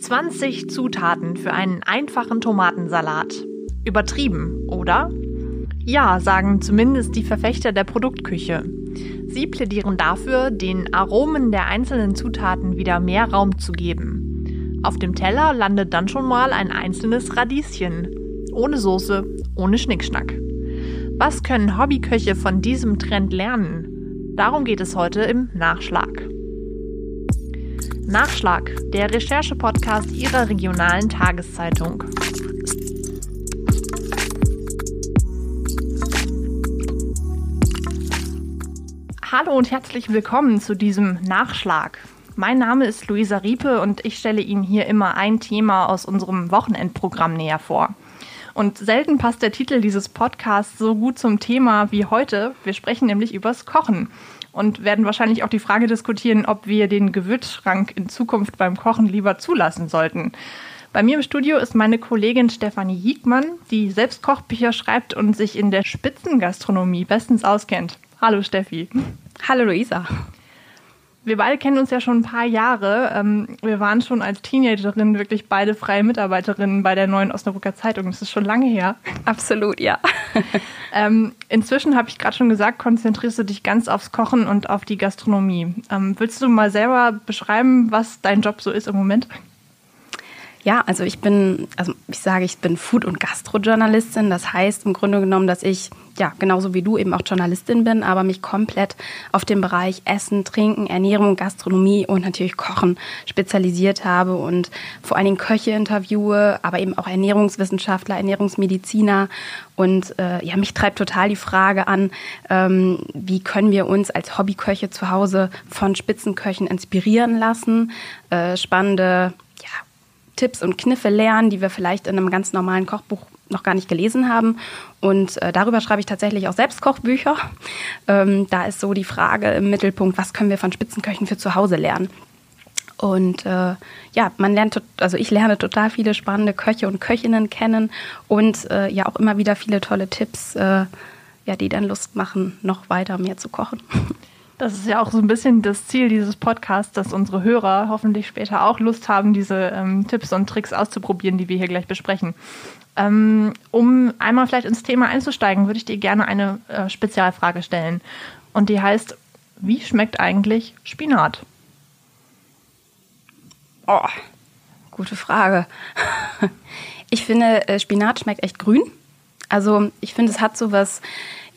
20 Zutaten für einen einfachen Tomatensalat. Übertrieben, oder? Ja, sagen zumindest die Verfechter der Produktküche. Sie plädieren dafür, den Aromen der einzelnen Zutaten wieder mehr Raum zu geben. Auf dem Teller landet dann schon mal ein einzelnes Radieschen. Ohne Soße, ohne Schnickschnack. Was können Hobbyköche von diesem Trend lernen? Darum geht es heute im Nachschlag. Nachschlag, der Recherche-Podcast Ihrer regionalen Tageszeitung. Hallo und herzlich willkommen zu diesem Nachschlag. Mein Name ist Luisa Riepe und ich stelle Ihnen hier immer ein Thema aus unserem Wochenendprogramm näher vor. Und selten passt der Titel dieses Podcasts so gut zum Thema wie heute. Wir sprechen nämlich übers Kochen und werden wahrscheinlich auch die Frage diskutieren, ob wir den Gewürzschrank in Zukunft beim Kochen lieber zulassen sollten. Bei mir im Studio ist meine Kollegin Stefanie Hiegmann, die selbst Kochbücher schreibt und sich in der Spitzengastronomie bestens auskennt. Hallo Steffi. Hallo Luisa. Wir beide kennen uns ja schon ein paar Jahre. Ähm, wir waren schon als Teenagerin wirklich beide freie Mitarbeiterinnen bei der neuen Osnabrücker Zeitung. Das ist schon lange her. Absolut, ja. Ähm, inzwischen habe ich gerade schon gesagt, konzentrierst du dich ganz aufs Kochen und auf die Gastronomie. Ähm, willst du mal selber beschreiben, was dein Job so ist im Moment? Ja, also ich bin, also ich sage, ich bin Food- und Gastrojournalistin. Das heißt im Grunde genommen, dass ich, ja, genauso wie du eben auch Journalistin bin, aber mich komplett auf den Bereich Essen, Trinken, Ernährung, Gastronomie und natürlich Kochen spezialisiert habe und vor allen Dingen Köche interviewe, aber eben auch Ernährungswissenschaftler, Ernährungsmediziner. Und äh, ja, mich treibt total die Frage an, ähm, wie können wir uns als Hobbyköche zu Hause von Spitzenköchen inspirieren lassen, äh, spannende Tipps und Kniffe lernen, die wir vielleicht in einem ganz normalen Kochbuch noch gar nicht gelesen haben. Und äh, darüber schreibe ich tatsächlich auch selbst Kochbücher. Ähm, da ist so die Frage im Mittelpunkt, was können wir von Spitzenköchen für zu Hause lernen? Und äh, ja, man lernt, also ich lerne total viele spannende Köche und Köchinnen kennen und äh, ja auch immer wieder viele tolle Tipps, äh, ja, die dann Lust machen, noch weiter mehr zu kochen. Das ist ja auch so ein bisschen das Ziel dieses Podcasts, dass unsere Hörer hoffentlich später auch Lust haben, diese ähm, Tipps und Tricks auszuprobieren, die wir hier gleich besprechen. Ähm, um einmal vielleicht ins Thema einzusteigen, würde ich dir gerne eine äh, Spezialfrage stellen. Und die heißt, wie schmeckt eigentlich Spinat? Oh, gute Frage. Ich finde, äh, Spinat schmeckt echt grün. Also ich finde, es hat so was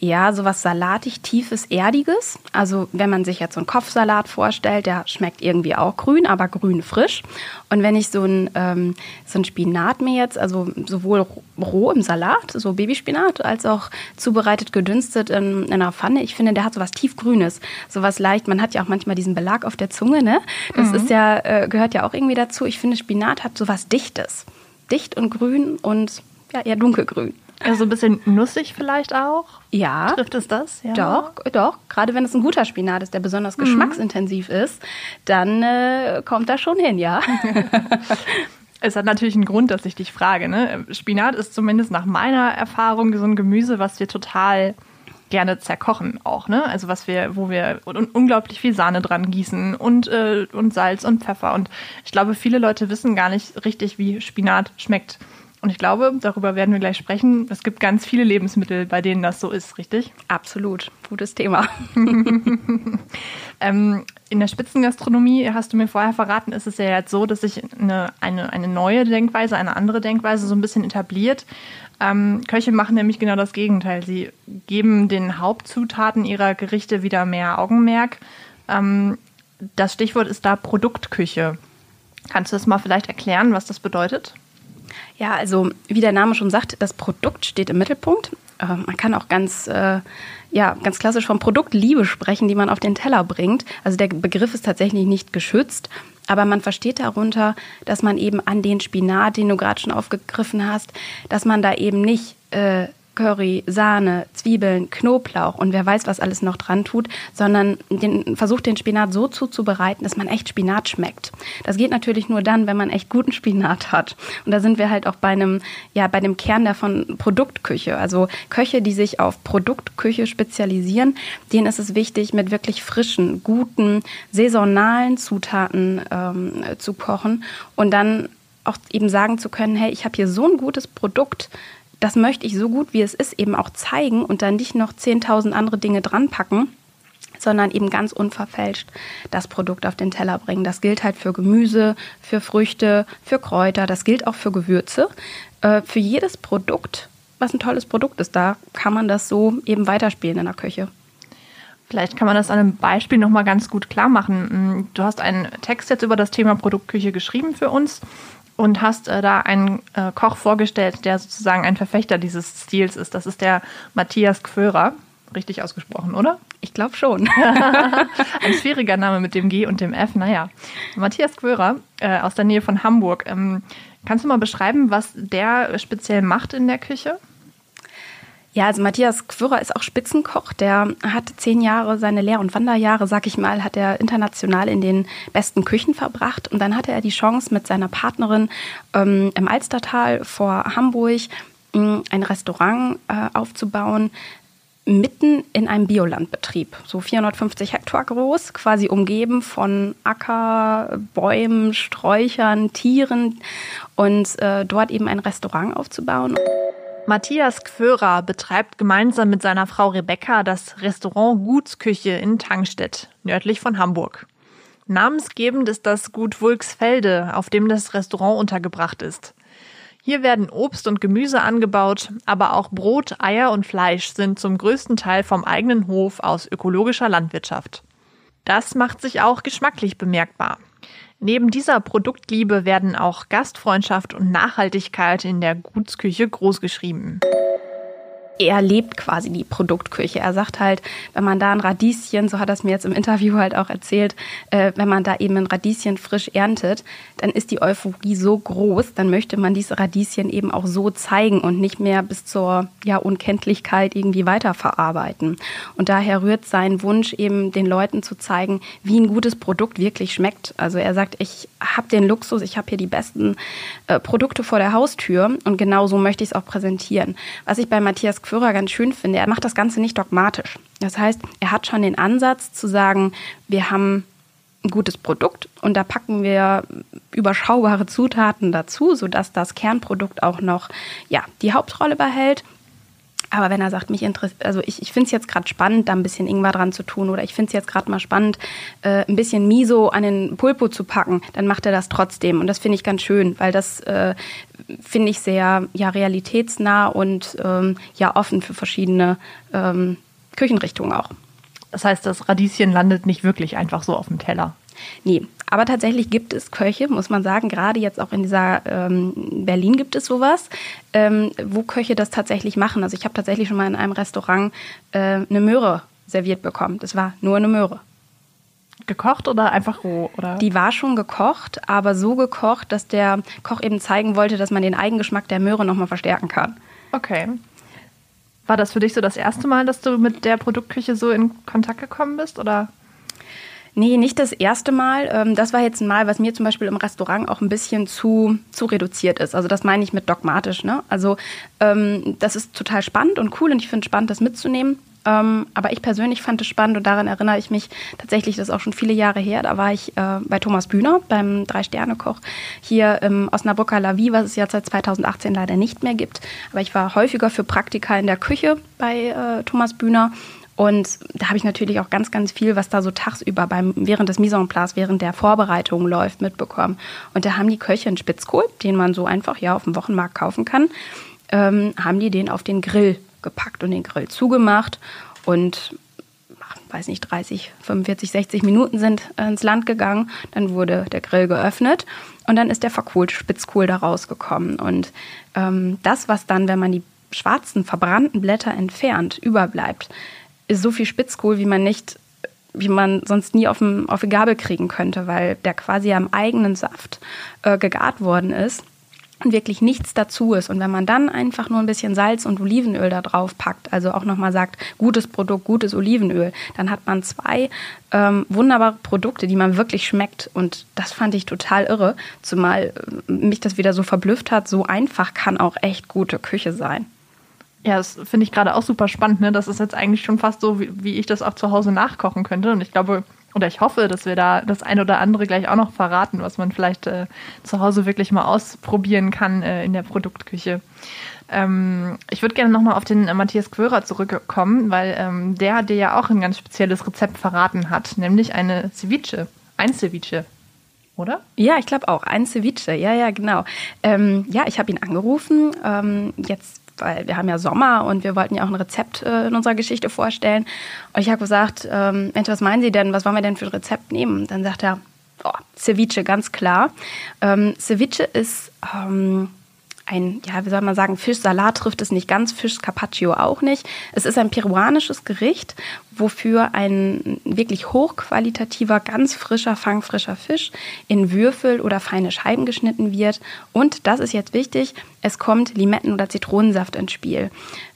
ja, sowas salatig, tiefes, erdiges. Also wenn man sich jetzt so einen Kopfsalat vorstellt, der schmeckt irgendwie auch grün, aber grün frisch. Und wenn ich so ein, ähm, so ein Spinat mir jetzt, also sowohl roh im Salat, so Babyspinat, als auch zubereitet, gedünstet in, in einer Pfanne, ich finde, der hat sowas tiefgrünes, sowas leicht. Man hat ja auch manchmal diesen Belag auf der Zunge, ne? Das mhm. ist ja, äh, gehört ja auch irgendwie dazu. Ich finde, Spinat hat sowas Dichtes. Dicht und grün und ja, eher dunkelgrün. Also ein bisschen nussig vielleicht auch? Ja. Trifft es das? Ja. Doch, doch. Gerade wenn es ein guter Spinat ist, der besonders mhm. geschmacksintensiv ist, dann äh, kommt das schon hin, ja. Es hat natürlich einen Grund, dass ich dich frage. Ne? Spinat ist zumindest nach meiner Erfahrung so ein Gemüse, was wir total gerne zerkochen auch, ne? Also was wir, wo wir unglaublich viel Sahne dran gießen und, äh, und Salz und Pfeffer. Und ich glaube, viele Leute wissen gar nicht richtig, wie Spinat schmeckt. Und ich glaube, darüber werden wir gleich sprechen. Es gibt ganz viele Lebensmittel, bei denen das so ist, richtig? Absolut. Gutes Thema. ähm, in der Spitzengastronomie, hast du mir vorher verraten, ist es ja jetzt so, dass sich eine, eine, eine neue Denkweise, eine andere Denkweise so ein bisschen etabliert. Ähm, Köche machen nämlich genau das Gegenteil. Sie geben den Hauptzutaten ihrer Gerichte wieder mehr Augenmerk. Ähm, das Stichwort ist da Produktküche. Kannst du das mal vielleicht erklären, was das bedeutet? Ja, also wie der Name schon sagt, das Produkt steht im Mittelpunkt. Äh, man kann auch ganz, äh, ja, ganz klassisch von Produktliebe sprechen, die man auf den Teller bringt. Also der Begriff ist tatsächlich nicht geschützt, aber man versteht darunter, dass man eben an den Spinat, den du gerade schon aufgegriffen hast, dass man da eben nicht äh, Curry, Sahne, Zwiebeln, Knoblauch und wer weiß, was alles noch dran tut, sondern den, versucht den Spinat so zuzubereiten, dass man echt Spinat schmeckt. Das geht natürlich nur dann, wenn man echt guten Spinat hat. Und da sind wir halt auch bei einem, ja, bei dem Kern davon Produktküche. Also Köche, die sich auf Produktküche spezialisieren, denen ist es wichtig, mit wirklich frischen, guten, saisonalen Zutaten ähm, zu kochen und dann auch eben sagen zu können, hey, ich habe hier so ein gutes Produkt, das möchte ich so gut wie es ist eben auch zeigen und dann nicht noch 10.000 andere Dinge dran packen, sondern eben ganz unverfälscht das Produkt auf den Teller bringen. Das gilt halt für Gemüse, für Früchte, für Kräuter, das gilt auch für Gewürze. Äh, für jedes Produkt, was ein tolles Produkt ist, da kann man das so eben weiterspielen in der Küche. Vielleicht kann man das an einem Beispiel nochmal ganz gut klar machen. Du hast einen Text jetzt über das Thema Produktküche geschrieben für uns und hast äh, da einen äh, Koch vorgestellt, der sozusagen ein Verfechter dieses Stils ist. Das ist der Matthias Gförer. Richtig ausgesprochen, oder? Ich glaube schon. ein schwieriger Name mit dem G und dem F. Naja, Matthias Gförer äh, aus der Nähe von Hamburg. Ähm, kannst du mal beschreiben, was der speziell macht in der Küche? Ja, also Matthias Quirrer ist auch Spitzenkoch. Der hat zehn Jahre seine Lehr- und Wanderjahre, sag ich mal, hat er international in den besten Küchen verbracht. Und dann hatte er die Chance, mit seiner Partnerin ähm, im Alstertal vor Hamburg äh, ein Restaurant äh, aufzubauen, mitten in einem Biolandbetrieb, so 450 Hektar groß, quasi umgeben von Acker, Bäumen, Sträuchern, Tieren und äh, dort eben ein Restaurant aufzubauen. Matthias Gförer betreibt gemeinsam mit seiner Frau Rebecca das Restaurant Gutsküche in Tangstedt, nördlich von Hamburg. Namensgebend ist das Gut Wulksfelde, auf dem das Restaurant untergebracht ist. Hier werden Obst und Gemüse angebaut, aber auch Brot, Eier und Fleisch sind zum größten Teil vom eigenen Hof aus ökologischer Landwirtschaft. Das macht sich auch geschmacklich bemerkbar. Neben dieser Produktliebe werden auch Gastfreundschaft und Nachhaltigkeit in der Gutsküche großgeschrieben er lebt quasi die Produktküche. Er sagt halt, wenn man da ein Radieschen, so hat er es mir jetzt im Interview halt auch erzählt, äh, wenn man da eben ein Radieschen frisch erntet, dann ist die Euphorie so groß, dann möchte man diese Radieschen eben auch so zeigen und nicht mehr bis zur ja, Unkenntlichkeit irgendwie weiterverarbeiten. Und daher rührt sein Wunsch eben den Leuten zu zeigen, wie ein gutes Produkt wirklich schmeckt. Also er sagt, ich habe den Luxus, ich habe hier die besten äh, Produkte vor der Haustür und genau so möchte ich es auch präsentieren. Was ich bei Matthias Quirrer ganz schön finde, er macht das Ganze nicht dogmatisch. Das heißt, er hat schon den Ansatz zu sagen, wir haben ein gutes Produkt und da packen wir überschaubare Zutaten dazu, sodass das Kernprodukt auch noch ja, die Hauptrolle behält. Aber wenn er sagt, mich interessiert, also ich, ich finde es jetzt gerade spannend, da ein bisschen Ingwer dran zu tun oder ich finde es jetzt gerade mal spannend, äh, ein bisschen Miso an den Pulpo zu packen, dann macht er das trotzdem. Und das finde ich ganz schön, weil das äh, finde ich sehr ja, realitätsnah und ähm, ja offen für verschiedene ähm, Küchenrichtungen auch. Das heißt, das Radieschen landet nicht wirklich einfach so auf dem Teller. Nee, aber tatsächlich gibt es Köche, muss man sagen, gerade jetzt auch in dieser ähm, Berlin gibt es sowas, ähm, wo Köche das tatsächlich machen. Also ich habe tatsächlich schon mal in einem Restaurant äh, eine Möhre serviert bekommen. Das war nur eine Möhre. Gekocht oder einfach roh? Oder? Die war schon gekocht, aber so gekocht, dass der Koch eben zeigen wollte, dass man den Eigengeschmack der Möhre nochmal verstärken kann. Okay. War das für dich so das erste Mal, dass du mit der Produktküche so in Kontakt gekommen bist? Oder? Nee, nicht das erste Mal. Ähm, das war jetzt ein Mal, was mir zum Beispiel im Restaurant auch ein bisschen zu, zu reduziert ist. Also das meine ich mit dogmatisch. Ne? Also ähm, das ist total spannend und cool und ich finde es spannend, das mitzunehmen. Ähm, aber ich persönlich fand es spannend und daran erinnere ich mich tatsächlich, das ist auch schon viele Jahre her. Da war ich äh, bei Thomas Bühner, beim Drei-Sterne-Koch hier im Osnabrücker La Vie, was es ja seit 2018 leider nicht mehr gibt. Aber ich war häufiger für Praktika in der Küche bei äh, Thomas Bühner und da habe ich natürlich auch ganz, ganz viel, was da so tagsüber beim, während des Mise en place, während der Vorbereitung läuft, mitbekommen. Und da haben die Köche einen Spitzkohl, den man so einfach ja auf dem Wochenmarkt kaufen kann, ähm, haben die den auf den Grill gepackt und den Grill zugemacht und weiß nicht, 30, 45, 60 Minuten sind ins Land gegangen. Dann wurde der Grill geöffnet und dann ist der verkohlte Spitzkohl da rausgekommen. Und ähm, das, was dann, wenn man die schwarzen, verbrannten Blätter entfernt, überbleibt, ist so viel Spitzkohl, wie man nicht, wie man sonst nie auf, dem, auf die Gabel kriegen könnte, weil der quasi am eigenen Saft äh, gegart worden ist. und wirklich nichts dazu ist. Und wenn man dann einfach nur ein bisschen Salz und Olivenöl da drauf packt, also auch nochmal sagt, gutes Produkt, gutes Olivenöl, dann hat man zwei ähm, wunderbare Produkte, die man wirklich schmeckt. Und das fand ich total irre, zumal äh, mich das wieder so verblüfft hat. So einfach kann auch echt gute Küche sein. Ja, das finde ich gerade auch super spannend. Ne? Das ist jetzt eigentlich schon fast so, wie, wie ich das auch zu Hause nachkochen könnte. Und ich glaube, oder ich hoffe, dass wir da das eine oder andere gleich auch noch verraten, was man vielleicht äh, zu Hause wirklich mal ausprobieren kann äh, in der Produktküche. Ähm, ich würde gerne nochmal auf den äh, Matthias Quörer zurückkommen, weil ähm, der dir ja auch ein ganz spezielles Rezept verraten hat, nämlich eine Ceviche, ein Ceviche. Oder? Ja, ich glaube auch. Ein Ceviche, ja, ja, genau. Ähm, ja, ich habe ihn angerufen. Ähm, jetzt weil wir haben ja Sommer und wir wollten ja auch ein Rezept äh, in unserer Geschichte vorstellen. Und ich habe gesagt, ähm, Mensch, was meinen Sie denn, was wollen wir denn für ein Rezept nehmen? Dann sagt er, oh, Ceviche, ganz klar. Ähm, Ceviche ist ähm, ein, ja, wie soll man sagen, Fischsalat trifft es nicht ganz, Fisch Carpaccio auch nicht. Es ist ein peruanisches Gericht, wofür ein wirklich hochqualitativer, ganz frischer, fangfrischer Fisch in Würfel oder feine Scheiben geschnitten wird. Und das ist jetzt wichtig, es kommt Limetten- oder Zitronensaft ins Spiel.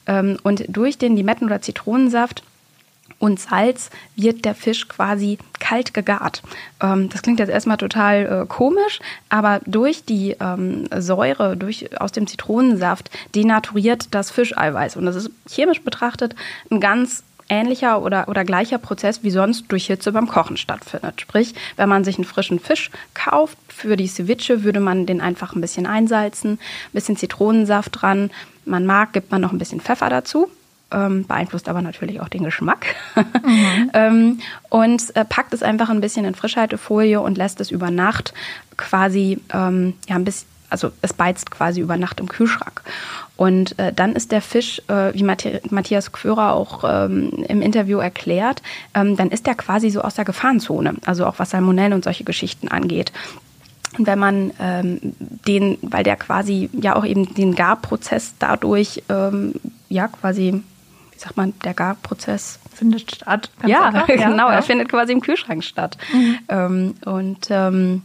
Ähm, und durch den Limetten- oder Zitronensaft und Salz wird der Fisch quasi kalt gegart. Ähm, das klingt jetzt erstmal total äh, komisch, aber durch die ähm, Säure durch, aus dem Zitronensaft denaturiert das Fischeiweiß. Und das ist chemisch betrachtet ein ganz ähnlicher oder, oder gleicher Prozess wie sonst durch Hitze beim Kochen stattfindet. Sprich, wenn man sich einen frischen Fisch kauft, für die Ceviche würde man den einfach ein bisschen einsalzen, ein bisschen Zitronensaft dran. Man mag, gibt man noch ein bisschen Pfeffer dazu ähm, beeinflusst aber natürlich auch den Geschmack. Mhm. ähm, und äh, packt es einfach ein bisschen in Frischhaltefolie und lässt es über Nacht quasi, ähm, ja, ein bisschen, also es beizt quasi über Nacht im Kühlschrank. Und äh, dann ist der Fisch, äh, wie Matthias Quörer auch ähm, im Interview erklärt, ähm, dann ist der quasi so aus der Gefahrenzone, also auch was Salmonellen und solche Geschichten angeht. Und wenn man ähm, den, weil der quasi ja auch eben den Garprozess dadurch ähm, ja quasi wie sagt man, der Garprozess findet statt. Ja, ja, genau, ja. er findet quasi im Kühlschrank statt. Mhm. Ähm, und ähm,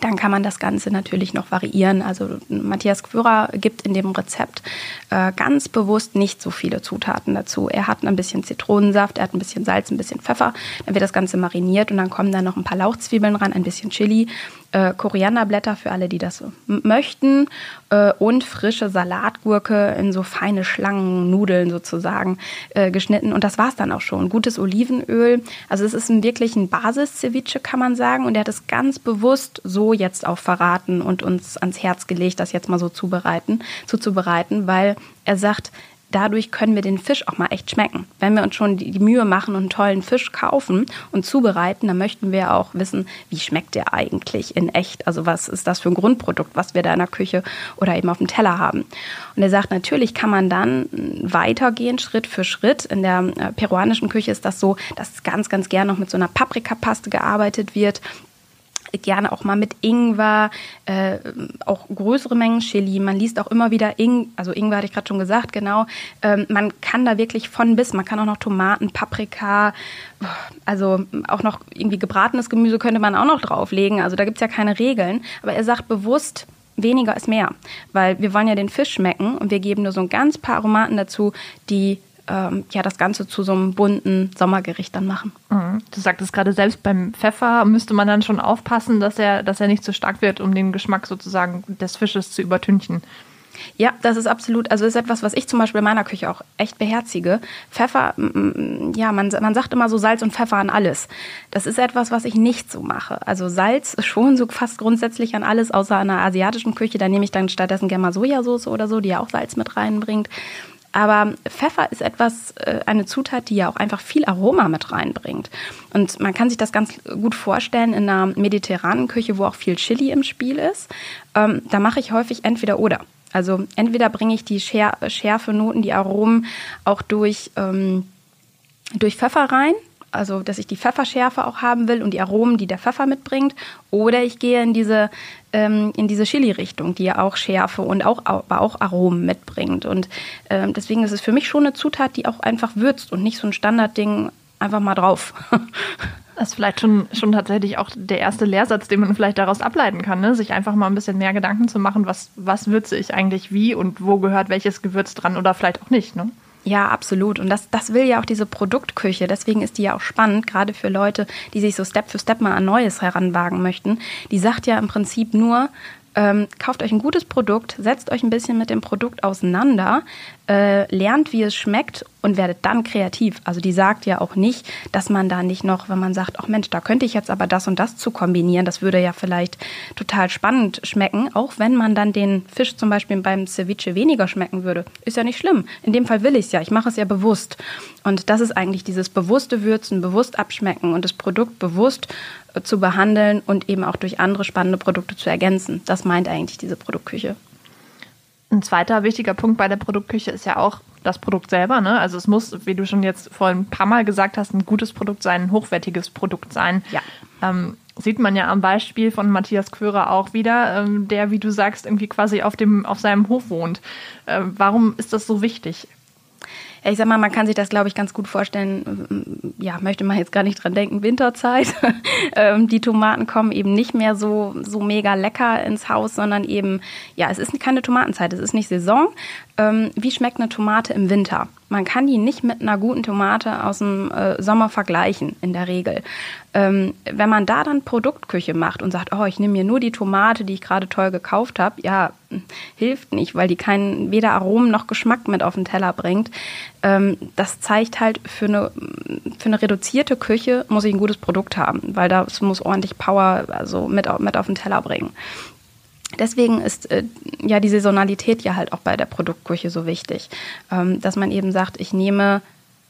dann kann man das Ganze natürlich noch variieren. Also Matthias Quürer gibt in dem Rezept äh, ganz bewusst nicht so viele Zutaten dazu. Er hat ein bisschen Zitronensaft, er hat ein bisschen Salz, ein bisschen Pfeffer. Dann wird das Ganze mariniert und dann kommen da noch ein paar Lauchzwiebeln ran, ein bisschen Chili, äh, Korianderblätter für alle, die das möchten äh, und frische Salatgurke in so feine Schlangennudeln sozusagen äh, geschnitten. Und das war es dann auch schon. Gutes Olivenöl. Also es ist ein, wirklich ein Basis-Ceviche, kann man sagen. Und er hat es ganz bewusst so jetzt auch verraten und uns ans Herz gelegt, das jetzt mal so zubereiten, zuzubereiten, weil er sagt, dadurch können wir den Fisch auch mal echt schmecken. Wenn wir uns schon die, Mühe machen und einen tollen Fisch kaufen und zubereiten, dann möchten wir auch wissen, wie schmeckt der eigentlich in echt? Also was ist das für ein Grundprodukt, was wir da in der Küche oder eben auf dem Teller haben? Und er sagt, natürlich kann man dann weitergehen, Schritt für Schritt. In der äh, peruanischen Küche ist das so, dass ganz, ganz gern noch mit so einer Paprikapaste gearbeitet wird gerne auch mal mit Ingwer, äh, auch größere Mengen Chili. Man liest auch immer wieder Ing, also Ingwer hatte ich gerade schon gesagt, genau. Ähm, man kann da wirklich von bis, man kann auch noch Tomaten, Paprika, also auch noch irgendwie gebratenes Gemüse könnte man auch noch drauflegen. Also da gibt es ja keine Regeln. Aber er sagt bewusst, weniger ist mehr, weil wir wollen ja den Fisch schmecken und wir geben nur so ein ganz paar Aromaten dazu, die ähm, ja das Ganze zu so einem bunten Sommergericht dann machen. Mhm. Du sagtest gerade selbst beim Pfeffer müsste man dann schon aufpassen, dass er, dass er nicht zu stark wird, um den Geschmack sozusagen des Fisches zu übertünchen. Ja, das ist absolut, also ist etwas, was ich zum Beispiel in meiner Küche auch echt beherzige. Pfeffer, ja, man, man sagt immer so Salz und Pfeffer an alles. Das ist etwas, was ich nicht so mache. Also Salz schon so fast grundsätzlich an alles, außer einer asiatischen Küche. Da nehme ich dann stattdessen gerne mal Sojasauce oder so, die ja auch Salz mit reinbringt. Aber Pfeffer ist etwas, äh, eine Zutat, die ja auch einfach viel Aroma mit reinbringt. Und man kann sich das ganz gut vorstellen in einer mediterranen Küche, wo auch viel Chili im Spiel ist. Ähm, da mache ich häufig entweder oder. Also entweder bringe ich die Schärfe, Noten, die Aromen auch durch, ähm, durch Pfeffer rein also dass ich die Pfefferschärfe auch haben will und die Aromen, die der Pfeffer mitbringt. Oder ich gehe in diese, ähm, in diese Chili-Richtung, die ja auch Schärfe und auch, aber auch Aromen mitbringt. Und ähm, deswegen ist es für mich schon eine Zutat, die auch einfach würzt und nicht so ein Standardding einfach mal drauf. Das ist vielleicht schon, schon tatsächlich auch der erste Lehrsatz, den man vielleicht daraus ableiten kann, ne? sich einfach mal ein bisschen mehr Gedanken zu machen, was, was würze ich eigentlich wie und wo gehört welches Gewürz dran oder vielleicht auch nicht. Ne? Ja, absolut. Und das, das will ja auch diese Produktküche. Deswegen ist die ja auch spannend, gerade für Leute, die sich so Step für Step mal an Neues heranwagen möchten. Die sagt ja im Prinzip nur, ähm, kauft euch ein gutes Produkt, setzt euch ein bisschen mit dem Produkt auseinander, äh, lernt, wie es schmeckt und werdet dann kreativ. Also die sagt ja auch nicht, dass man da nicht noch, wenn man sagt, ach Mensch, da könnte ich jetzt aber das und das zu kombinieren, das würde ja vielleicht total spannend schmecken, auch wenn man dann den Fisch zum Beispiel beim Ceviche weniger schmecken würde. Ist ja nicht schlimm. In dem Fall will ich es ja. Ich mache es ja bewusst. Und das ist eigentlich dieses bewusste Würzen, bewusst abschmecken und das Produkt bewusst äh, zu behandeln und eben auch durch andere spannende Produkte zu ergänzen. Das meint eigentlich diese Produktküche. Ein zweiter wichtiger Punkt bei der Produktküche ist ja auch das Produkt selber. Ne? Also es muss, wie du schon jetzt vor ein paar Mal gesagt hast, ein gutes Produkt sein, ein hochwertiges Produkt sein. Ja. Ähm, sieht man ja am Beispiel von Matthias Quörer auch wieder, ähm, der, wie du sagst, irgendwie quasi auf, dem, auf seinem Hof wohnt. Äh, warum ist das so wichtig? Ich sag mal, man kann sich das, glaube ich, ganz gut vorstellen. Ja, möchte man jetzt gar nicht dran denken, Winterzeit. Ähm, die Tomaten kommen eben nicht mehr so, so mega lecker ins Haus, sondern eben, ja, es ist keine Tomatenzeit, es ist nicht Saison. Ähm, wie schmeckt eine Tomate im Winter? Man kann die nicht mit einer guten Tomate aus dem äh, Sommer vergleichen, in der Regel. Ähm, wenn man da dann Produktküche macht und sagt, oh, ich nehme mir nur die Tomate, die ich gerade toll gekauft habe, ja, hilft nicht, weil die keinen weder Aromen noch Geschmack mit auf den Teller bringt. Ähm, das zeigt halt, für eine, für eine reduzierte Küche muss ich ein gutes Produkt haben, weil das muss ordentlich Power also mit, mit auf den Teller bringen. Deswegen ist äh, ja die Saisonalität ja halt auch bei der Produktküche so wichtig, ähm, dass man eben sagt, ich nehme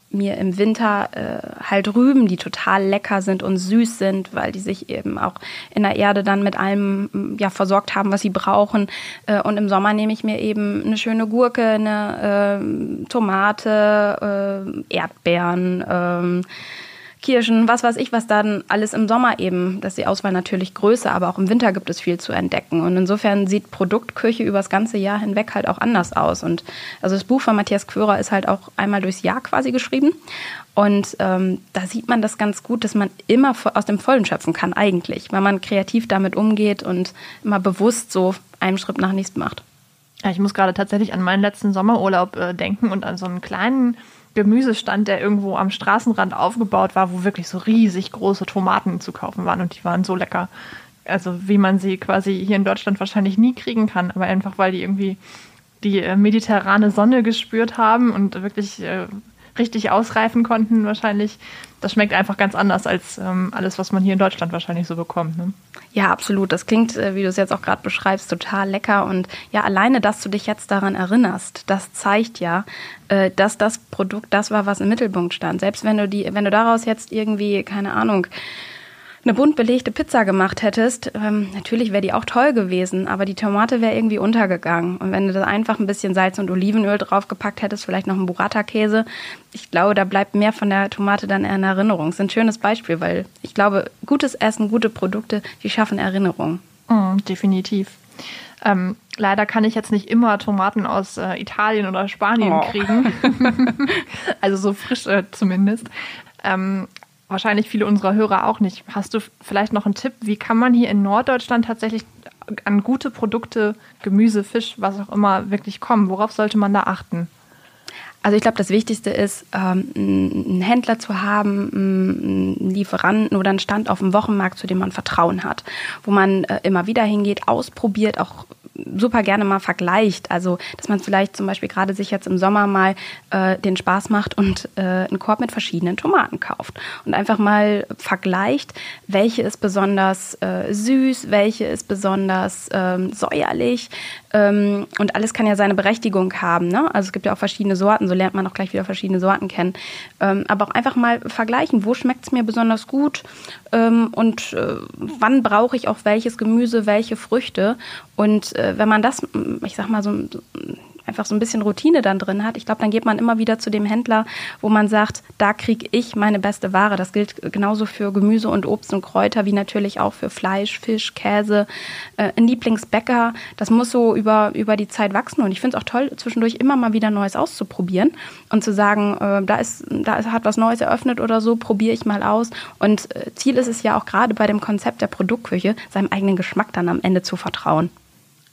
mir im Winter äh, halt Rüben, die total lecker sind und süß sind, weil die sich eben auch in der Erde dann mit allem mm, ja versorgt haben, was sie brauchen. Äh, und im Sommer nehme ich mir eben eine schöne Gurke, eine äh, Tomate, Erdbeeren. Kirschen, was weiß ich, was dann alles im Sommer eben, das ist die Auswahl natürlich größer, aber auch im Winter gibt es viel zu entdecken. Und insofern sieht Produktküche über das ganze Jahr hinweg halt auch anders aus. Und also das Buch von Matthias Quörer ist halt auch einmal durchs Jahr quasi geschrieben. Und ähm, da sieht man das ganz gut, dass man immer aus dem Vollen schöpfen kann eigentlich, weil man kreativ damit umgeht und immer bewusst so einen Schritt nach nichts macht. Ich muss gerade tatsächlich an meinen letzten Sommerurlaub äh, denken und an so einen kleinen Gemüsestand, der irgendwo am Straßenrand aufgebaut war, wo wirklich so riesig große Tomaten zu kaufen waren und die waren so lecker. Also wie man sie quasi hier in Deutschland wahrscheinlich nie kriegen kann, aber einfach weil die irgendwie die äh, mediterrane Sonne gespürt haben und wirklich äh, richtig ausreifen konnten wahrscheinlich. Das schmeckt einfach ganz anders als ähm, alles, was man hier in Deutschland wahrscheinlich so bekommt. Ne? Ja, absolut. Das klingt, äh, wie du es jetzt auch gerade beschreibst, total lecker. Und ja, alleine, dass du dich jetzt daran erinnerst, das zeigt ja, äh, dass das Produkt das war, was im Mittelpunkt stand. Selbst wenn du die, wenn du daraus jetzt irgendwie, keine Ahnung, eine bunt belegte Pizza gemacht hättest, ähm, natürlich wäre die auch toll gewesen, aber die Tomate wäre irgendwie untergegangen. Und wenn du da einfach ein bisschen Salz und Olivenöl draufgepackt hättest, vielleicht noch einen Burrata-Käse, ich glaube, da bleibt mehr von der Tomate dann in Erinnerung. Das ist ein schönes Beispiel, weil ich glaube, gutes Essen, gute Produkte, die schaffen Erinnerung. Mm, definitiv. Ähm, leider kann ich jetzt nicht immer Tomaten aus äh, Italien oder Spanien oh. kriegen. also so frisch äh, zumindest. Ähm, wahrscheinlich viele unserer Hörer auch nicht. Hast du vielleicht noch einen Tipp, wie kann man hier in Norddeutschland tatsächlich an gute Produkte, Gemüse, Fisch, was auch immer, wirklich kommen? Worauf sollte man da achten? Also ich glaube, das Wichtigste ist, ähm, einen Händler zu haben, einen Lieferanten oder einen Stand auf dem Wochenmarkt, zu dem man Vertrauen hat, wo man äh, immer wieder hingeht, ausprobiert, auch super gerne mal vergleicht. Also, dass man vielleicht zum Beispiel gerade sich jetzt im Sommer mal äh, den Spaß macht und äh, einen Korb mit verschiedenen Tomaten kauft und einfach mal vergleicht, welche ist besonders äh, süß, welche ist besonders ähm, säuerlich. Ähm, und alles kann ja seine Berechtigung haben. Ne? Also es gibt ja auch verschiedene Sorten, so lernt man auch gleich wieder verschiedene Sorten kennen. Ähm, aber auch einfach mal vergleichen, wo schmeckt es mir besonders gut ähm, und äh, wann brauche ich auch welches Gemüse, welche Früchte. Und äh, wenn man das, ich sag mal, so einfach so ein bisschen Routine dann drin hat, ich glaube, dann geht man immer wieder zu dem Händler, wo man sagt, da kriege ich meine beste Ware. Das gilt genauso für Gemüse und Obst und Kräuter wie natürlich auch für Fleisch, Fisch, Käse. Äh, ein Lieblingsbäcker, das muss so über, über die Zeit wachsen. Und ich finde es auch toll, zwischendurch immer mal wieder Neues auszuprobieren und zu sagen, äh, da, ist, da ist, hat was Neues eröffnet oder so, probiere ich mal aus. Und äh, Ziel ist es ja auch gerade bei dem Konzept der Produktküche, seinem eigenen Geschmack dann am Ende zu vertrauen.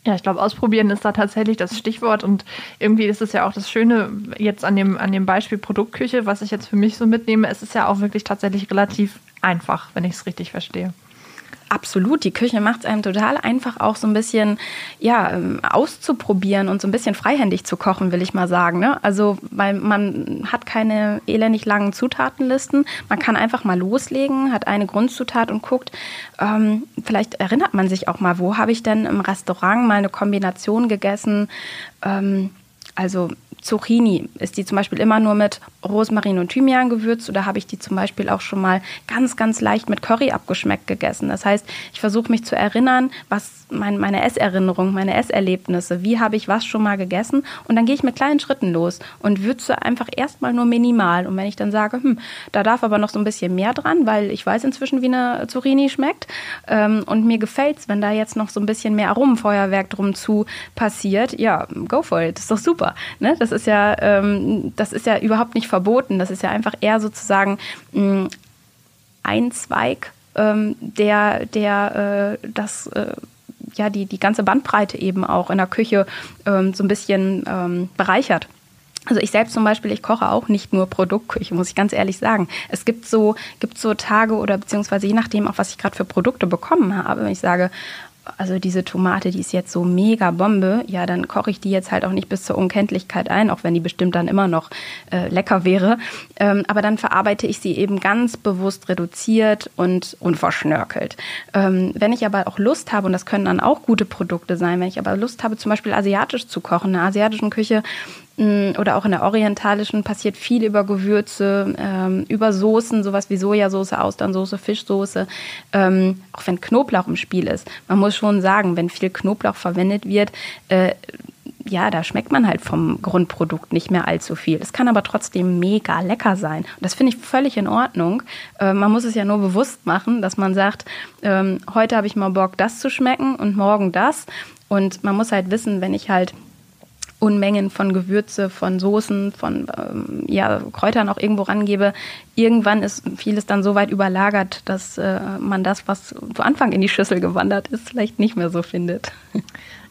Ja, ich glaube, ausprobieren ist da tatsächlich das Stichwort und irgendwie ist es ja auch das Schöne jetzt an dem, an dem Beispiel Produktküche, was ich jetzt für mich so mitnehme. Es ist ja auch wirklich tatsächlich relativ einfach, wenn ich es richtig verstehe. Absolut, die Küche macht es einem total einfach, auch so ein bisschen ja, ähm, auszuprobieren und so ein bisschen freihändig zu kochen, will ich mal sagen. Ne? Also, weil man hat keine elendig langen Zutatenlisten. Man kann einfach mal loslegen, hat eine Grundzutat und guckt, ähm, vielleicht erinnert man sich auch mal, wo habe ich denn im Restaurant mal eine Kombination gegessen? Ähm, also Zucchini, ist die zum Beispiel immer nur mit Rosmarin und Thymian gewürzt oder habe ich die zum Beispiel auch schon mal ganz, ganz leicht mit Curry abgeschmeckt gegessen? Das heißt, ich versuche mich zu erinnern, was mein, meine Esserinnerung, meine Esserlebnisse, wie habe ich was schon mal gegessen und dann gehe ich mit kleinen Schritten los und würze einfach erstmal nur minimal und wenn ich dann sage, hm, da darf aber noch so ein bisschen mehr dran, weil ich weiß inzwischen, wie eine Zucchini schmeckt ähm, und mir gefällt es, wenn da jetzt noch so ein bisschen mehr Aromenfeuerwerk drum zu passiert, ja, go for it, ist doch super. Ne? Das ist ja, ähm, das ist ja überhaupt nicht verboten, das ist ja einfach eher sozusagen mh, ein Zweig ähm, der, der äh, das äh, ja, die, die ganze Bandbreite eben auch in der Küche ähm, so ein bisschen ähm, bereichert. Also ich selbst zum Beispiel, ich koche auch nicht nur Produktküche, muss ich ganz ehrlich sagen. Es gibt so, gibt so Tage oder beziehungsweise je nachdem auch, was ich gerade für Produkte bekommen habe, wenn ich sage, also diese Tomate, die ist jetzt so mega Bombe, ja, dann koche ich die jetzt halt auch nicht bis zur Unkenntlichkeit ein, auch wenn die bestimmt dann immer noch äh, lecker wäre. Ähm, aber dann verarbeite ich sie eben ganz bewusst reduziert und unverschnörkelt. Ähm, wenn ich aber auch Lust habe, und das können dann auch gute Produkte sein, wenn ich aber Lust habe, zum Beispiel asiatisch zu kochen, in der asiatischen Küche oder auch in der orientalischen passiert viel über Gewürze, ähm, über Soßen, sowas wie Sojasauce, Austernsoße, Fischsoße, ähm, auch wenn Knoblauch im Spiel ist. Man muss schon sagen, wenn viel Knoblauch verwendet wird, äh, ja, da schmeckt man halt vom Grundprodukt nicht mehr allzu viel. Es kann aber trotzdem mega lecker sein. Und das finde ich völlig in Ordnung. Äh, man muss es ja nur bewusst machen, dass man sagt, ähm, heute habe ich mal Bock, das zu schmecken und morgen das. Und man muss halt wissen, wenn ich halt Unmengen von Gewürze, von Soßen, von ähm, ja, Kräutern auch irgendwo rangebe, irgendwann ist vieles dann so weit überlagert, dass äh, man das, was zu Anfang in die Schüssel gewandert ist, vielleicht nicht mehr so findet.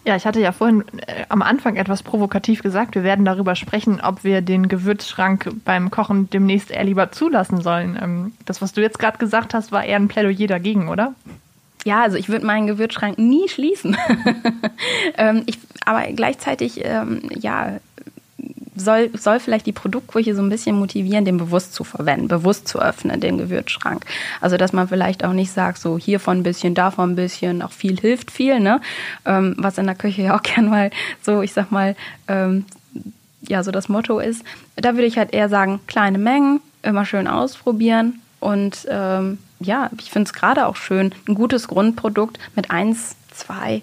Ja, ich hatte ja vorhin äh, am Anfang etwas provokativ gesagt, wir werden darüber sprechen, ob wir den Gewürzschrank beim Kochen demnächst eher lieber zulassen sollen. Ähm, das, was du jetzt gerade gesagt hast, war eher ein Plädoyer dagegen, oder? Ja, also ich würde meinen Gewürzschrank nie schließen. ähm, ich, aber gleichzeitig, ähm, ja, soll, soll vielleicht die Produktküche so ein bisschen motivieren, den bewusst zu verwenden, bewusst zu öffnen, den Gewürzschrank. Also, dass man vielleicht auch nicht sagt, so hiervon ein bisschen, davon ein bisschen, auch viel hilft viel, ne? Ähm, was in der Küche ja auch gern mal so, ich sag mal, ähm, ja, so das Motto ist. Da würde ich halt eher sagen, kleine Mengen, immer schön ausprobieren und ähm, ja, ich finde es gerade auch schön, ein gutes Grundprodukt mit eins, zwei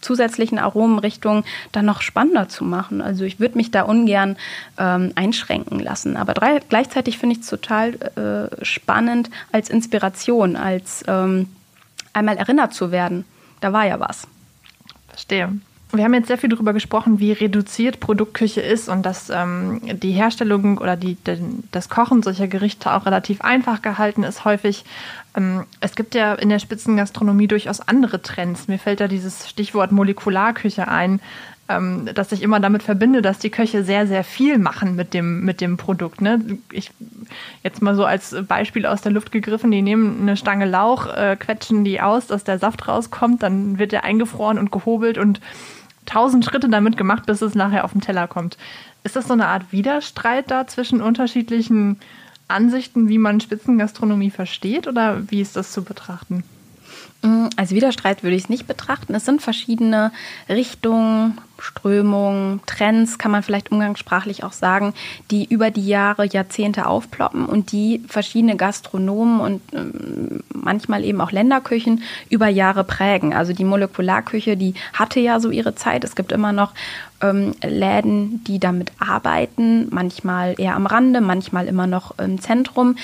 zusätzlichen Aromenrichtungen dann noch spannender zu machen. Also ich würde mich da ungern ähm, einschränken lassen. Aber drei, gleichzeitig finde ich es total äh, spannend als Inspiration, als ähm, einmal erinnert zu werden. Da war ja was. Verstehe. Wir haben jetzt sehr viel darüber gesprochen, wie reduziert Produktküche ist und dass ähm, die Herstellung oder die, den, das Kochen solcher Gerichte auch relativ einfach gehalten ist häufig. Ähm, es gibt ja in der Spitzengastronomie durchaus andere Trends. Mir fällt da dieses Stichwort Molekularküche ein, ähm, dass ich immer damit verbinde, dass die Köche sehr, sehr viel machen mit dem, mit dem Produkt. Ne? Ich, jetzt mal so als Beispiel aus der Luft gegriffen, die nehmen eine Stange Lauch, äh, quetschen die aus, dass der Saft rauskommt, dann wird der eingefroren und gehobelt und tausend Schritte damit gemacht, bis es nachher auf den Teller kommt. Ist das so eine Art Widerstreit da zwischen unterschiedlichen Ansichten, wie man Spitzengastronomie versteht oder wie ist das zu betrachten? Mm, als Widerstreit würde ich es nicht betrachten. Es sind verschiedene Richtungen, Strömungen, Trends, kann man vielleicht umgangssprachlich auch sagen, die über die Jahre, Jahrzehnte aufploppen und die verschiedene Gastronomen und ähm, manchmal eben auch Länderküchen über Jahre prägen. Also die Molekularküche, die hatte ja so ihre Zeit. Es gibt immer noch ähm, Läden, die damit arbeiten, manchmal eher am Rande, manchmal immer noch im Zentrum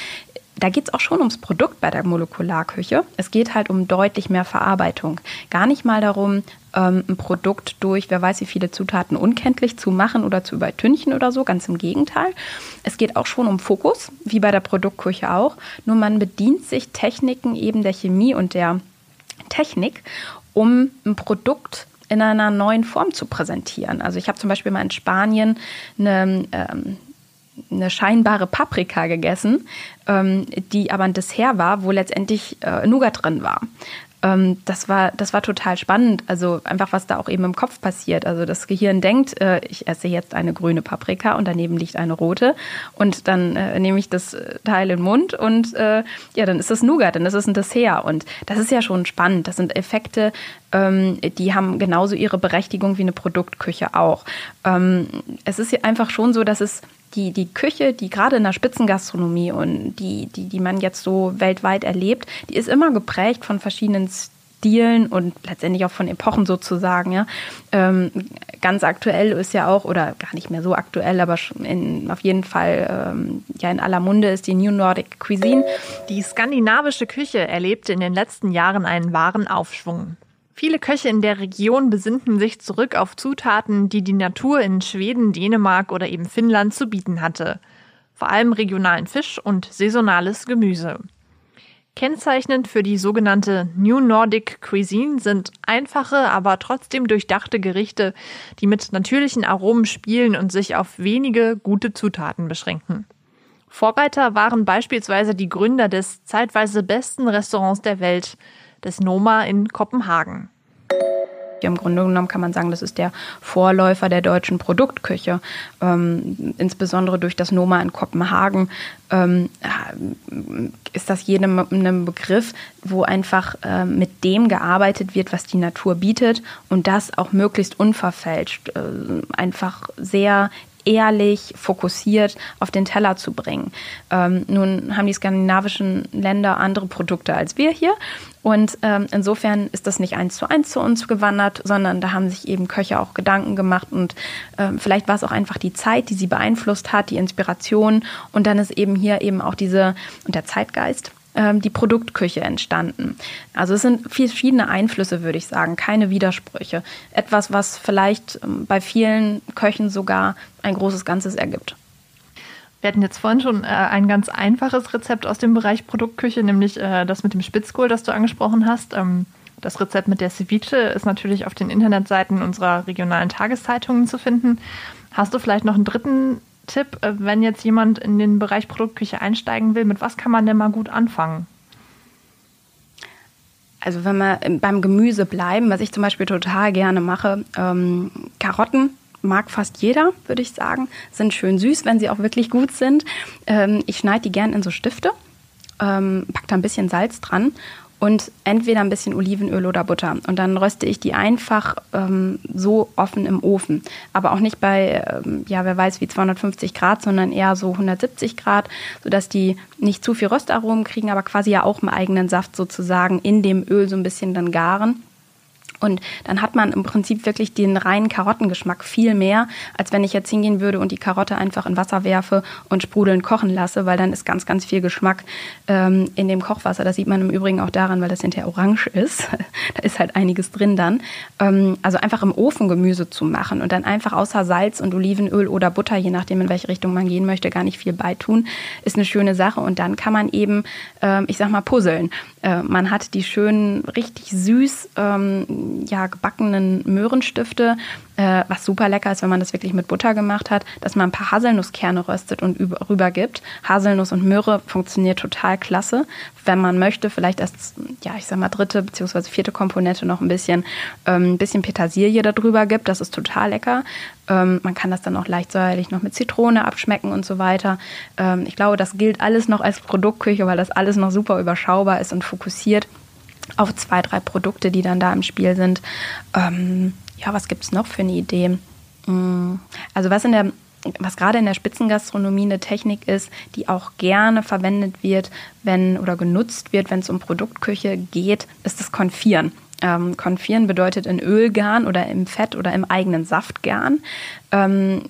da geht es auch schon ums Produkt bei der Molekularküche. Es geht halt um deutlich mehr Verarbeitung. Gar nicht mal darum, ähm, ein Produkt durch, wer weiß wie viele Zutaten unkenntlich zu machen oder zu übertünchen oder so. Ganz im Gegenteil. Es geht auch schon um Fokus, wie bei der Produktküche auch. Nur man bedient sich Techniken eben der Chemie und der Technik, um ein Produkt in einer neuen Form zu präsentieren. Also ich habe zum Beispiel mal in Spanien eine ähm, eine scheinbare Paprika gegessen, ähm, die aber ein Dessert war, wo letztendlich äh, Nougat drin war. Ähm, das, war, das war total spannend. Also einfach, was da auch eben im Kopf passiert. Also das Gehirn denkt, äh, ich esse jetzt eine grüne Paprika und daneben liegt eine rote. Und dann äh, nehme ich das äh, Teil in den Mund und äh, ja, dann ist das Nougat, dann ist es ein Dessert. Und das ist ja schon spannend. Das sind Effekte, ähm, die haben genauso ihre Berechtigung wie eine Produktküche auch. Ähm, es ist einfach schon so, dass es die, die Küche, die gerade in der Spitzengastronomie und die, die, die man jetzt so weltweit erlebt, die ist immer geprägt von verschiedenen Stilen und letztendlich auch von Epochen sozusagen. Ja. Ähm, ganz aktuell ist ja auch, oder gar nicht mehr so aktuell, aber in, auf jeden Fall ähm, ja in aller Munde ist die New Nordic Cuisine. Die skandinavische Küche erlebte in den letzten Jahren einen wahren Aufschwung. Viele Köche in der Region besinnten sich zurück auf Zutaten, die die Natur in Schweden, Dänemark oder eben Finnland zu bieten hatte. Vor allem regionalen Fisch und saisonales Gemüse. Kennzeichnend für die sogenannte New Nordic Cuisine sind einfache, aber trotzdem durchdachte Gerichte, die mit natürlichen Aromen spielen und sich auf wenige gute Zutaten beschränken. Vorreiter waren beispielsweise die Gründer des zeitweise besten Restaurants der Welt, des Noma in Kopenhagen. Im Grunde genommen kann man sagen, das ist der Vorläufer der deutschen Produktküche. Ähm, insbesondere durch das Noma in Kopenhagen ähm, ist das jedem ein Begriff, wo einfach äh, mit dem gearbeitet wird, was die Natur bietet und das auch möglichst unverfälscht. Äh, einfach sehr ehrlich, fokussiert auf den Teller zu bringen. Ähm, nun haben die skandinavischen Länder andere Produkte als wir hier. Und ähm, insofern ist das nicht eins zu eins zu uns gewandert, sondern da haben sich eben Köche auch Gedanken gemacht und ähm, vielleicht war es auch einfach die Zeit, die sie beeinflusst hat, die Inspiration und dann ist eben hier eben auch diese und der Zeitgeist ähm, die Produktküche entstanden. Also es sind verschiedene Einflüsse, würde ich sagen, keine Widersprüche. Etwas, was vielleicht ähm, bei vielen Köchen sogar ein großes Ganzes ergibt. Wir hatten jetzt vorhin schon äh, ein ganz einfaches Rezept aus dem Bereich Produktküche, nämlich äh, das mit dem Spitzkohl, das du angesprochen hast. Ähm, das Rezept mit der Ceviche ist natürlich auf den Internetseiten unserer regionalen Tageszeitungen zu finden. Hast du vielleicht noch einen dritten Tipp, äh, wenn jetzt jemand in den Bereich Produktküche einsteigen will, mit was kann man denn mal gut anfangen? Also wenn wir beim Gemüse bleiben, was ich zum Beispiel total gerne mache, ähm, Karotten mag fast jeder, würde ich sagen, sind schön süß, wenn sie auch wirklich gut sind. Ähm, ich schneide die gern in so Stifte, ähm, pack da ein bisschen Salz dran und entweder ein bisschen Olivenöl oder Butter. Und dann röste ich die einfach ähm, so offen im Ofen. Aber auch nicht bei, ähm, ja, wer weiß wie 250 Grad, sondern eher so 170 Grad, sodass die nicht zu viel Röstaromen kriegen, aber quasi ja auch im eigenen Saft sozusagen in dem Öl so ein bisschen dann garen. Und dann hat man im Prinzip wirklich den reinen Karottengeschmack viel mehr, als wenn ich jetzt hingehen würde und die Karotte einfach in Wasser werfe und sprudeln kochen lasse, weil dann ist ganz, ganz viel Geschmack ähm, in dem Kochwasser. Das sieht man im Übrigen auch daran, weil das hinterher orange ist. da ist halt einiges drin dann. Ähm, also einfach im Ofen Gemüse zu machen und dann einfach außer Salz und Olivenöl oder Butter, je nachdem in welche Richtung man gehen möchte, gar nicht viel beitun, ist eine schöne Sache. Und dann kann man eben, ähm, ich sag mal, puzzeln. Äh, man hat die schönen, richtig süß ähm, ja, gebackenen Möhrenstifte, äh, was super lecker ist, wenn man das wirklich mit Butter gemacht hat, dass man ein paar Haselnusskerne röstet und rüber gibt. Haselnuss und Möhre funktioniert total klasse. Wenn man möchte, vielleicht als, ja, ich sag mal, dritte bzw. vierte Komponente noch ein bisschen, ähm, ein bisschen Petersilie darüber gibt. Das ist total lecker. Ähm, man kann das dann auch leicht säuerlich noch mit Zitrone abschmecken und so weiter. Ähm, ich glaube, das gilt alles noch als Produktküche, weil das alles noch super überschaubar ist und fokussiert. Auf zwei, drei Produkte, die dann da im Spiel sind. Ähm, ja, was gibt es noch für eine Idee? Mm, also was in der was gerade in der Spitzengastronomie eine Technik ist, die auch gerne verwendet wird, wenn oder genutzt wird, wenn es um Produktküche geht, ist das Konfieren. Ähm, Konfieren bedeutet in Ölgarn oder im Fett oder im eigenen Saftgarn. Ähm,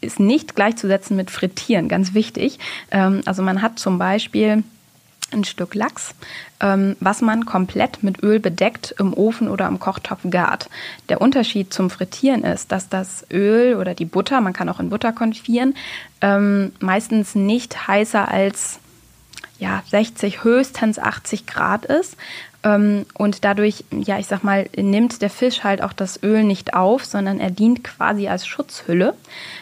ist nicht gleichzusetzen mit Frittieren, ganz wichtig. Ähm, also man hat zum Beispiel ein Stück Lachs, ähm, was man komplett mit Öl bedeckt im Ofen oder im Kochtopf gart. Der Unterschied zum Frittieren ist, dass das Öl oder die Butter, man kann auch in Butter konfieren, ähm, meistens nicht heißer als ja, 60, höchstens 80 Grad ist. Ähm, und dadurch, ja, ich sag mal, nimmt der Fisch halt auch das Öl nicht auf, sondern er dient quasi als Schutzhülle,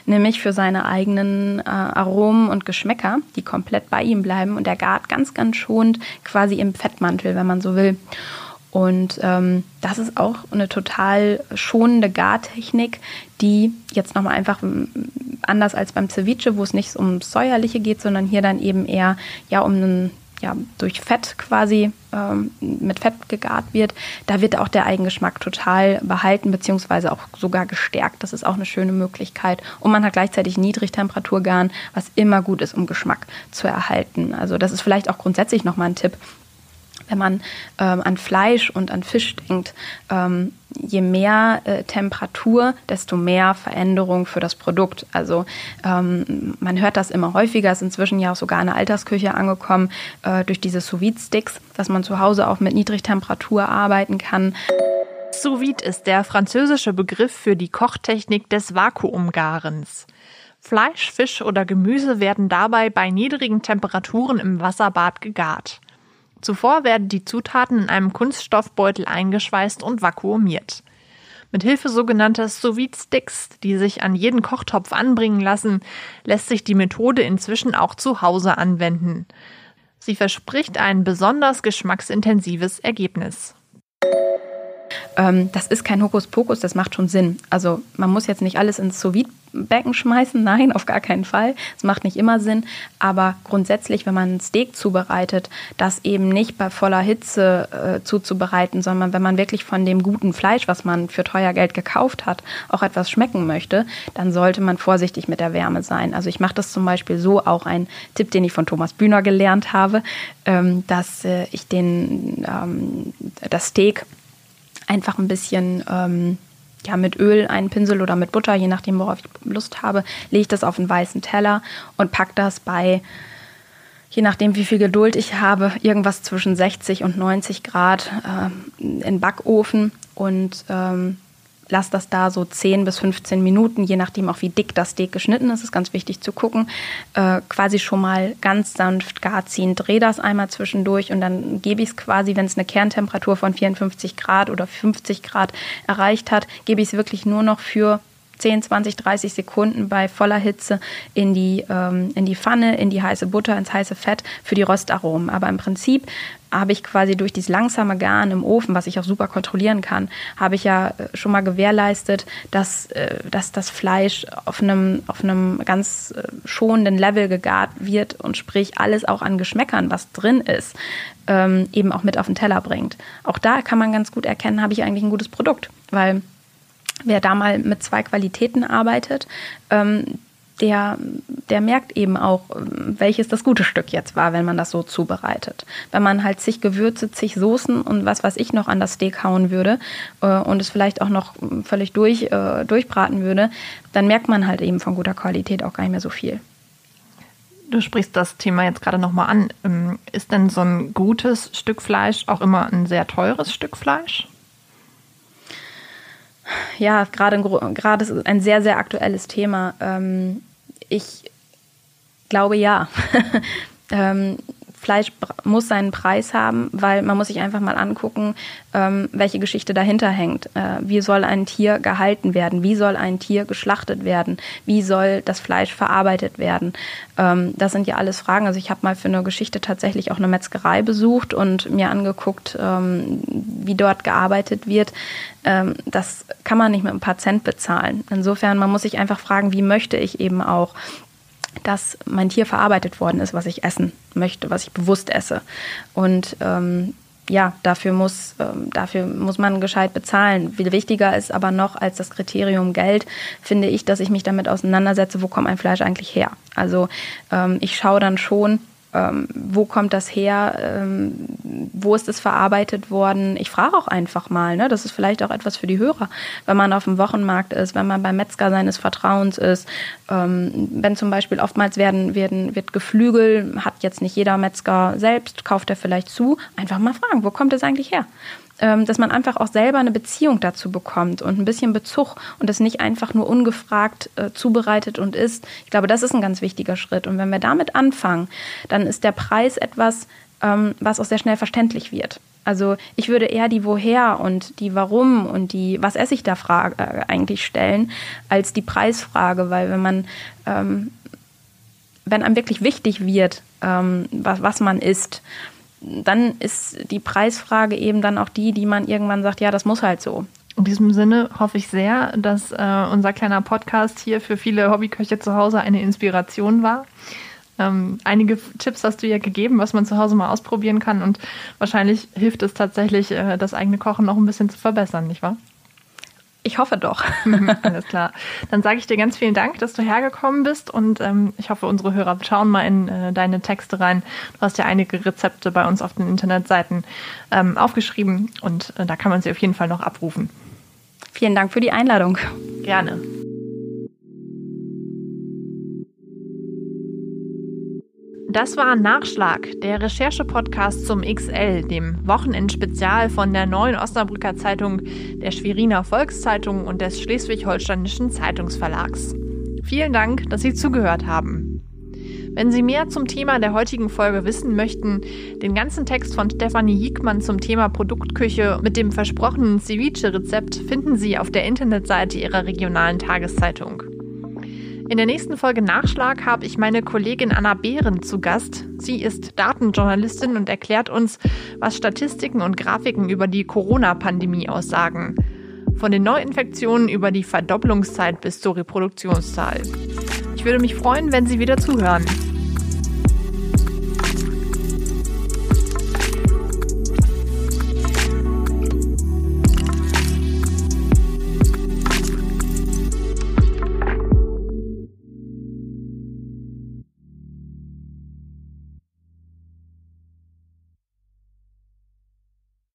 nämlich für seine eigenen äh, Aromen und Geschmäcker, die komplett bei ihm bleiben. Und er gart ganz, ganz schonend quasi im Fettmantel, wenn man so will. Und ähm, das ist auch eine total schonende Gartechnik, die jetzt nochmal einfach anders als beim Ceviche, wo es nicht ums Säuerliche geht, sondern hier dann eben eher ja um einen ja, durch Fett quasi ähm, mit Fett gegart wird, da wird auch der Eigengeschmack total behalten, beziehungsweise auch sogar gestärkt. Das ist auch eine schöne Möglichkeit. Und man hat gleichzeitig Niedrigtemperaturgarn, was immer gut ist, um Geschmack zu erhalten. Also das ist vielleicht auch grundsätzlich nochmal ein Tipp, wenn man ähm, an Fleisch und an Fisch denkt, ähm, je mehr äh, Temperatur, desto mehr Veränderung für das Produkt. Also ähm, man hört das immer häufiger, ist inzwischen ja auch sogar in der Altersküche angekommen, äh, durch diese sous sticks dass man zu Hause auch mit Niedrigtemperatur arbeiten kann. Sous ist der französische Begriff für die Kochtechnik des Vakuumgarens. Fleisch, Fisch oder Gemüse werden dabei bei niedrigen Temperaturen im Wasserbad gegart. Zuvor werden die Zutaten in einem Kunststoffbeutel eingeschweißt und vakuumiert. Mit Hilfe sogenannter sous sticks die sich an jeden Kochtopf anbringen lassen, lässt sich die Methode inzwischen auch zu Hause anwenden. Sie verspricht ein besonders geschmacksintensives Ergebnis. Ähm, das ist kein Hokuspokus, das macht schon Sinn. Also man muss jetzt nicht alles ins sous Becken schmeißen. Nein, auf gar keinen Fall. Es macht nicht immer Sinn. Aber grundsätzlich, wenn man ein Steak zubereitet, das eben nicht bei voller Hitze äh, zuzubereiten, sondern wenn man wirklich von dem guten Fleisch, was man für teuer Geld gekauft hat, auch etwas schmecken möchte, dann sollte man vorsichtig mit der Wärme sein. Also ich mache das zum Beispiel so, auch ein Tipp, den ich von Thomas Bühner gelernt habe, ähm, dass äh, ich den, ähm, das Steak einfach ein bisschen ähm, ja, mit Öl einen Pinsel oder mit Butter, je nachdem, worauf ich Lust habe, lege ich das auf einen weißen Teller und packe das bei, je nachdem, wie viel Geduld ich habe, irgendwas zwischen 60 und 90 Grad äh, in Backofen und ähm, lasse das da so 10 bis 15 Minuten, je nachdem auch wie dick das Steak geschnitten ist, ist ganz wichtig zu gucken, äh, quasi schon mal ganz sanft gar ziehen. Drehe das einmal zwischendurch und dann gebe ich es quasi, wenn es eine Kerntemperatur von 54 Grad oder 50 Grad erreicht hat, gebe ich es wirklich nur noch für 10, 20, 30 Sekunden bei voller Hitze in die, ähm, in die Pfanne, in die heiße Butter, ins heiße Fett für die Röstaromen. Aber im Prinzip habe ich quasi durch dieses langsame Garen im Ofen, was ich auch super kontrollieren kann, habe ich ja äh, schon mal gewährleistet, dass, äh, dass das Fleisch auf einem, auf einem ganz äh, schonenden Level gegart wird und sprich alles auch an Geschmäckern, was drin ist, ähm, eben auch mit auf den Teller bringt. Auch da kann man ganz gut erkennen, habe ich eigentlich ein gutes Produkt, weil wer da mal mit zwei Qualitäten arbeitet, ähm, der, der merkt eben auch, ähm, welches das gute Stück jetzt war, wenn man das so zubereitet. Wenn man halt zig Gewürze, zig Soßen und was weiß ich noch an das Steak hauen würde äh, und es vielleicht auch noch völlig durch, äh, durchbraten würde, dann merkt man halt eben von guter Qualität auch gar nicht mehr so viel. Du sprichst das Thema jetzt gerade nochmal an. Ähm, ist denn so ein gutes Stück Fleisch auch immer ein sehr teures Stück Fleisch? Ja, gerade gerade ist ein sehr, sehr aktuelles Thema. Ähm, ich glaube ja. Fleisch muss seinen Preis haben, weil man muss sich einfach mal angucken, ähm, welche Geschichte dahinter hängt. Äh, wie soll ein Tier gehalten werden? Wie soll ein Tier geschlachtet werden? Wie soll das Fleisch verarbeitet werden? Ähm, das sind ja alles Fragen. Also ich habe mal für eine Geschichte tatsächlich auch eine Metzgerei besucht und mir angeguckt, ähm, wie dort gearbeitet wird. Ähm, das kann man nicht mit ein paar Cent bezahlen. Insofern, man muss sich einfach fragen, wie möchte ich eben auch dass mein Tier verarbeitet worden ist, was ich essen möchte, was ich bewusst esse. Und ähm, ja, dafür muss, ähm, dafür muss man gescheit bezahlen. Viel wichtiger ist aber noch als das Kriterium Geld, finde ich, dass ich mich damit auseinandersetze, wo kommt ein Fleisch eigentlich her. Also ähm, ich schaue dann schon, ähm, wo kommt das her, ähm, wo ist es verarbeitet worden. Ich frage auch einfach mal, ne? das ist vielleicht auch etwas für die Hörer, wenn man auf dem Wochenmarkt ist, wenn man beim Metzger seines Vertrauens ist, ähm, wenn zum Beispiel oftmals werden, werden, wird Geflügel, hat jetzt nicht jeder Metzger selbst, kauft er vielleicht zu, einfach mal fragen, wo kommt es eigentlich her? Ähm, dass man einfach auch selber eine Beziehung dazu bekommt und ein bisschen Bezug und das nicht einfach nur ungefragt äh, zubereitet und isst. Ich glaube, das ist ein ganz wichtiger Schritt. Und wenn wir damit anfangen, dann ist der Preis etwas, ähm, was auch sehr schnell verständlich wird. Also ich würde eher die Woher und die Warum und die Was esse ich da Frage äh, eigentlich stellen, als die Preisfrage, weil wenn man ähm, wenn einem wirklich wichtig wird, ähm, was, was man isst, dann ist die Preisfrage eben dann auch die, die man irgendwann sagt, ja, das muss halt so. In diesem Sinne hoffe ich sehr, dass äh, unser kleiner Podcast hier für viele Hobbyköche zu Hause eine Inspiration war. Ähm, einige Tipps hast du ja gegeben, was man zu Hause mal ausprobieren kann und wahrscheinlich hilft es tatsächlich, äh, das eigene Kochen noch ein bisschen zu verbessern, nicht wahr? Ich hoffe doch. Alles klar. Dann sage ich dir ganz vielen Dank, dass du hergekommen bist und ähm, ich hoffe, unsere Hörer schauen mal in äh, deine Texte rein. Du hast ja einige Rezepte bei uns auf den Internetseiten ähm, aufgeschrieben und äh, da kann man sie auf jeden Fall noch abrufen. Vielen Dank für die Einladung. Gerne. Das war Nachschlag, der Recherche-Podcast zum XL, dem Wochenendspezial von der Neuen Osnabrücker Zeitung, der Schweriner Volkszeitung und des Schleswig-Holsteinischen Zeitungsverlags. Vielen Dank, dass Sie zugehört haben. Wenn Sie mehr zum Thema der heutigen Folge wissen möchten, den ganzen Text von Stefanie Hiekmann zum Thema Produktküche mit dem versprochenen Ceviche-Rezept finden Sie auf der Internetseite Ihrer regionalen Tageszeitung. In der nächsten Folge Nachschlag habe ich meine Kollegin Anna Behren zu Gast. Sie ist Datenjournalistin und erklärt uns, was Statistiken und Grafiken über die Corona-Pandemie aussagen. Von den Neuinfektionen über die Verdopplungszeit bis zur Reproduktionszahl. Ich würde mich freuen, wenn Sie wieder zuhören.